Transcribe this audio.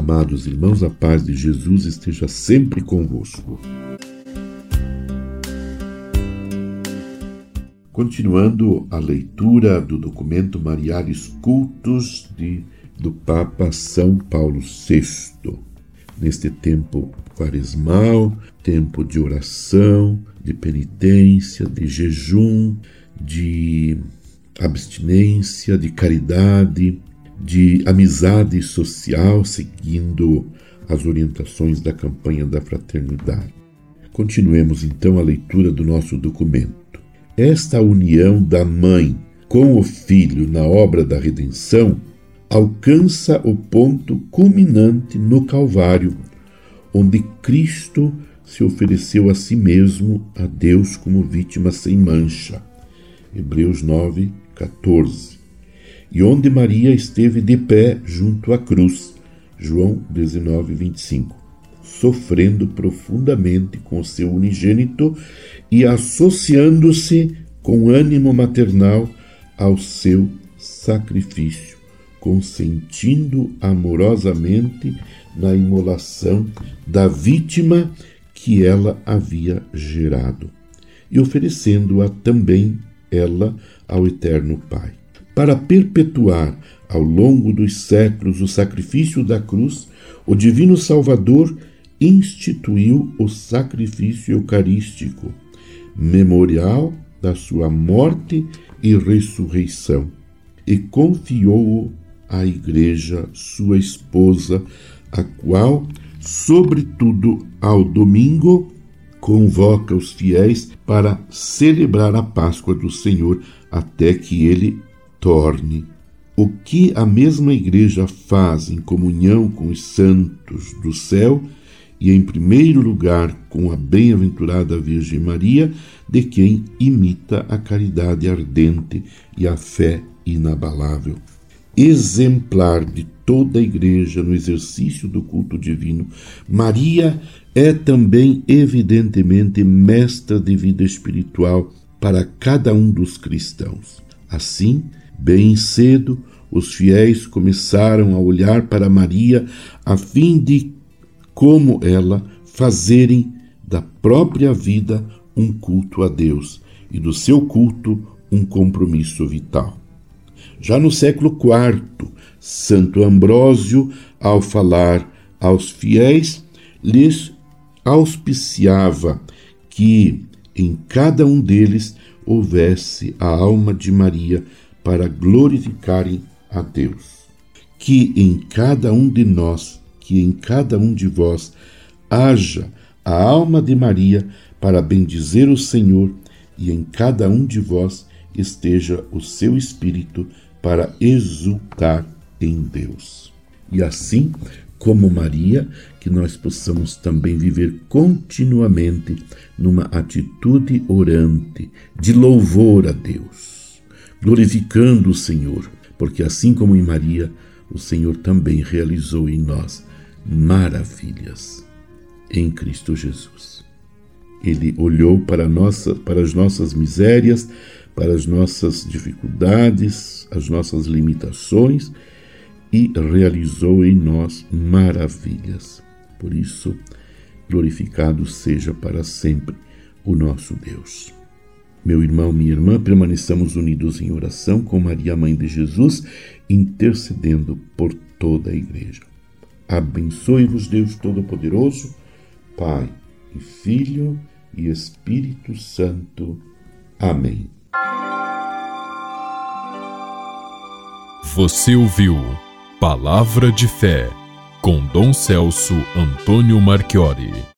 Amados irmãos, a paz de Jesus esteja sempre convosco. Continuando a leitura do documento Mariares Cultos de, do Papa São Paulo VI. Neste tempo quaresmal, tempo de oração, de penitência, de jejum, de abstinência, de caridade, de amizade social, seguindo as orientações da campanha da fraternidade. Continuemos então a leitura do nosso documento. Esta união da mãe com o filho na obra da redenção alcança o ponto culminante no Calvário, onde Cristo se ofereceu a si mesmo a Deus como vítima sem mancha. Hebreus 9, 14. E onde Maria esteve de pé junto à cruz. João 19, 25. Sofrendo profundamente com seu unigênito e associando-se com ânimo maternal ao seu sacrifício, consentindo amorosamente na imolação da vítima que ela havia gerado, e oferecendo-a também ela ao Eterno Pai. Para perpetuar ao longo dos séculos o sacrifício da cruz, o Divino Salvador instituiu o sacrifício eucarístico, memorial da sua morte e ressurreição, e confiou-o à Igreja, sua esposa, a qual, sobretudo ao domingo, convoca os fiéis para celebrar a Páscoa do Senhor até que ele torne. O que a mesma Igreja faz em comunhão com os santos do céu e, em primeiro lugar, com a bem-aventurada Virgem Maria, de quem imita a caridade ardente e a fé inabalável. Exemplar de toda a Igreja no exercício do culto divino, Maria é também, evidentemente, mestra de vida espiritual para cada um dos cristãos. Assim, bem cedo, os fiéis começaram a olhar para Maria a fim de como ela fazerem da própria vida um culto a Deus e do seu culto um compromisso vital. Já no século IV, Santo Ambrósio, ao falar aos fiéis, lhes auspiciava que em cada um deles houvesse a alma de Maria para glorificarem a Deus. Que em cada um de nós que em cada um de vós haja a alma de Maria para bendizer o Senhor, e em cada um de vós esteja o seu espírito para exultar em Deus. E assim, como Maria, que nós possamos também viver continuamente numa atitude orante, de louvor a Deus, glorificando o Senhor, porque assim como em Maria, o Senhor também realizou em nós maravilhas em Cristo Jesus. Ele olhou para, nossa, para as nossas misérias, para as nossas dificuldades, as nossas limitações e realizou em nós maravilhas. Por isso, glorificado seja para sempre o nosso Deus. Meu irmão, minha irmã, permaneçamos unidos em oração com Maria, Mãe de Jesus, intercedendo por toda a Igreja. Abençoe-vos, Deus Todo-Poderoso, Pai e Filho e Espírito Santo. Amém. Você ouviu Palavra de Fé com Dom Celso Antônio Marchiori.